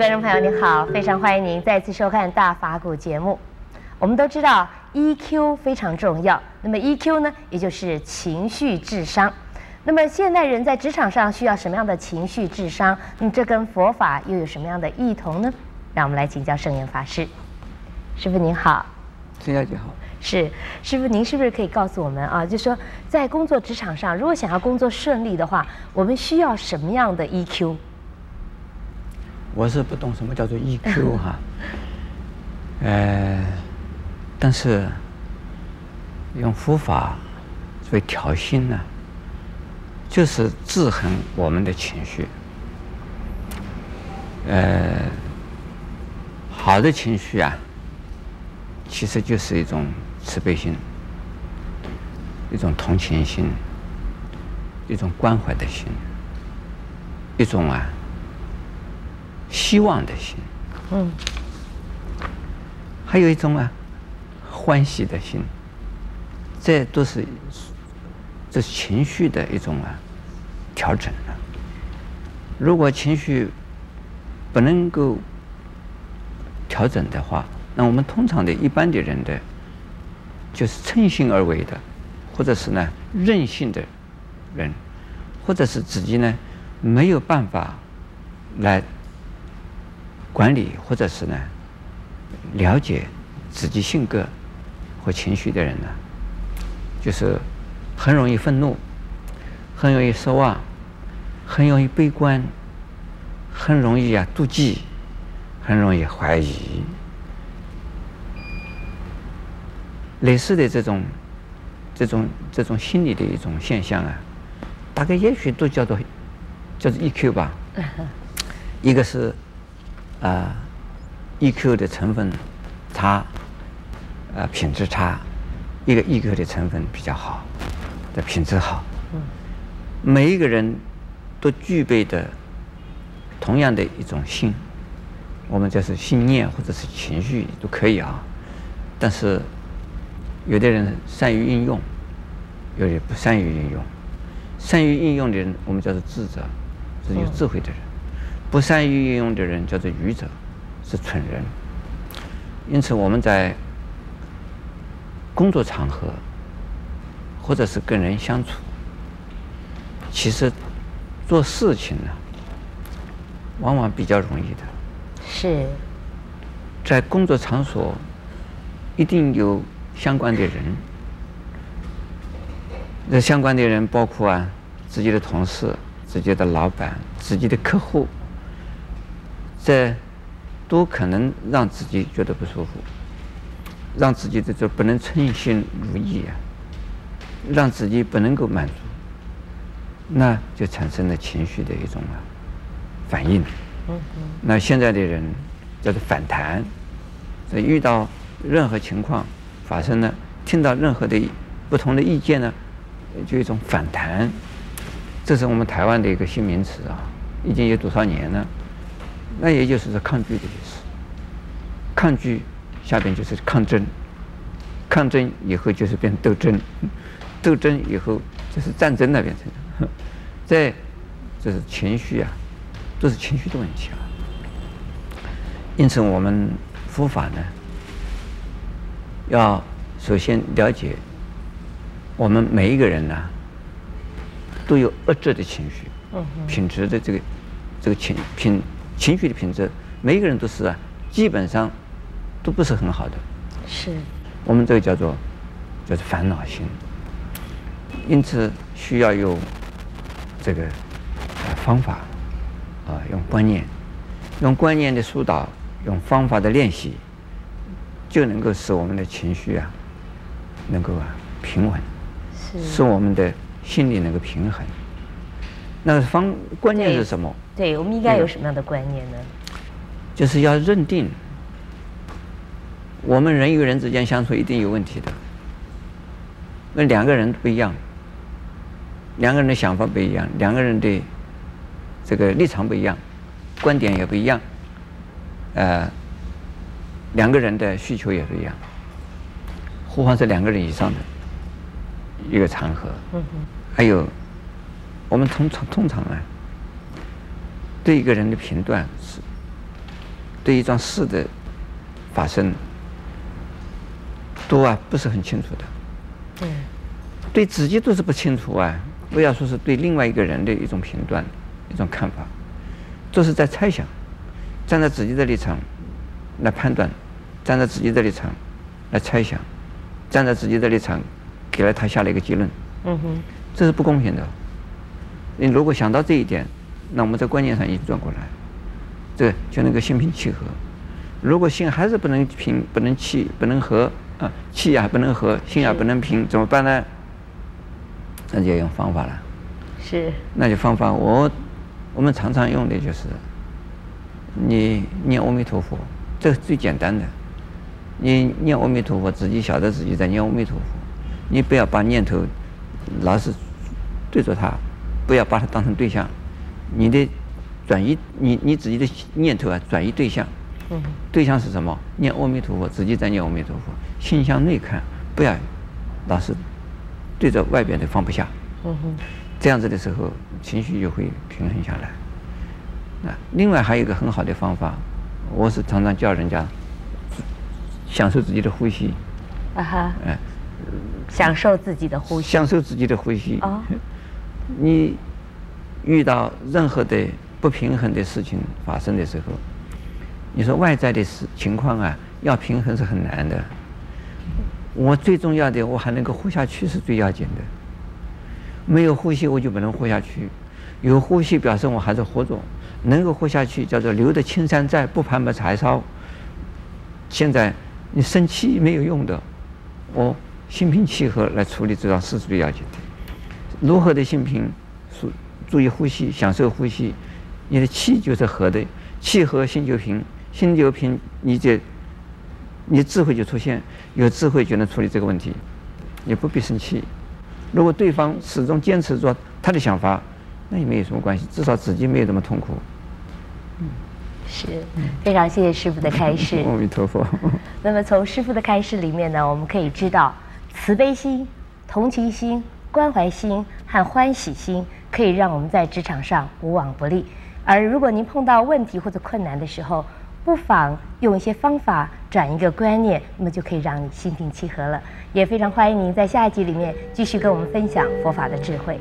观众朋友，您好，非常欢迎您再次收看《大法古》节目。我们都知道 EQ 非常重要，那么 EQ 呢，也就是情绪智商。那么现代人在职场上需要什么样的情绪智商？那么这跟佛法又有什么样的异同呢？让我们来请教圣严法师。师傅您好，陈小姐好。是师傅，您是不是可以告诉我们啊？就说在工作职场上，如果想要工作顺利的话，我们需要什么样的 EQ？我是不懂什么叫做 EQ 哈，呃，但是用佛法作为调心呢，就是制衡我们的情绪。呃，好的情绪啊，其实就是一种慈悲心，一种同情心，一种关怀的心，一种啊。希望的心，嗯，还有一种啊，欢喜的心，这都是这是情绪的一种啊调整啊。如果情绪不能够调整的话，那我们通常的一般的人的，就是趁心而为的，或者是呢任性的人，或者是自己呢没有办法来。管理或者是呢，了解自己性格和情绪的人呢，就是很容易愤怒，很容易失望，很容易悲观，很容易啊妒忌，很容易怀疑。类似的这种、这种、这种心理的一种现象啊，大概也许都叫做叫做 EQ 吧，一个是。啊、呃、，EQ 的成分差，呃，品质差；一个 EQ 的成分比较好，的品质好。嗯。每一个人都具备的同样的一种心，我们就是信念或者是情绪都可以啊。但是有的人善于运用，有的不善于运用。善于运用的人，我们叫做智者，是有智慧的人。不善于运用的人叫做愚者，是蠢人。因此，我们在工作场合，或者是跟人相处，其实做事情呢，往往比较容易的。是。在工作场所，一定有相关的人。那相关的人包括啊，自己的同事、自己的老板、自己的客户。这都可能让自己觉得不舒服，让自己的这不能称心如意啊，让自己不能够满足，那就产生了情绪的一种啊反应。那现在的人叫做反弹，所以遇到任何情况发生了，听到任何的不同的意见呢，就一种反弹。这是我们台湾的一个新名词啊，已经有多少年了？那也就是说抗拒的意思，抗拒下边就是抗争，抗争以后就是变斗争，斗争以后就是战争那边成的，这这是情绪啊，都是情绪的问题啊。因此，我们佛法呢，要首先了解，我们每一个人呢，都有恶质的情绪，品质的这个这个情品。情绪的品质，每一个人都是啊，基本上都不是很好的。是。我们这个叫做叫做烦恼心，因此需要有这个方法啊，用观念，用观念的疏导，用方法的练习，就能够使我们的情绪啊，能够啊平稳，是使我们的心理能够平衡。那个方观念是什么？对，我们应该有什么样的观念呢？就是要认定，我们人与人之间相处一定有问题的。那两个人不一样，两个人的想法不一样，两个人的这个立场不一样，观点也不一样，呃，两个人的需求也不一样，何况是两个人以上的一个场合。嗯。还有。我们通常通常啊，对一个人的评断是对一桩事的发生，都啊不是很清楚的。对，对自己都是不清楚啊，不要说是对另外一个人的一种评断、一种看法，都是在猜想，站在自己的立场来判断，站在自己的立场来猜想，站在自己的立场给了他下了一个结论。嗯哼，这是不公平的。你如果想到这一点，那我们在观念上一转过来，这就能够心平气和。如果心还是不能平、不能气、不能和啊，气也不能和，心也不能平，怎么办呢？那就要用方法了。是。那就方法，我我们常常用的就是，你念阿弥陀佛，这是最简单的。你念阿弥陀佛，自己晓得自己在念阿弥陀佛，你不要把念头老是对着他，不要把它当成对象，你的转移，你你自己的念头啊，转移对象。嗯。对象是什么？念阿弥陀佛，自己在念阿弥陀佛，心向内看，不要老是对着外边的放不下。嗯哼。这样子的时候，情绪就会平衡下来。那另外还有一个很好的方法，我是常常叫人家享受自己的呼吸。啊哈。哎。享受自己的呼吸。享受自己的呼吸。哦。你遇到任何的不平衡的事情发生的时候，你说外在的事情况啊，要平衡是很难的。我最重要的，我还能够活下去是最要紧的。没有呼吸，我就不能活下去；有呼吸，表示我还是活着，能够活下去，叫做留得青山在，不怕没柴烧。现在你生气没有用的，我心平气和来处理这桩事是最要紧的。如何的心平，注注意呼吸，享受呼吸，你的气就是和的，气和心就平。心就平，你这，你智慧就出现，有智慧就能处理这个问题，也不必生气。如果对方始终坚持做他的想法，那也没有什么关系，至少自己没有这么痛苦。嗯，是，非常谢谢师傅的开示。阿弥陀佛。那么从师傅的开示里面呢，我们可以知道，慈悲心、同情心、关怀心和欢喜心，可以让我们在职场上无往不利。而如果您碰到问题或者困难的时候，不妨用一些方法转一个观念，那么就可以让你心平气和了。也非常欢迎您在下一集里面继续跟我们分享佛法的智慧。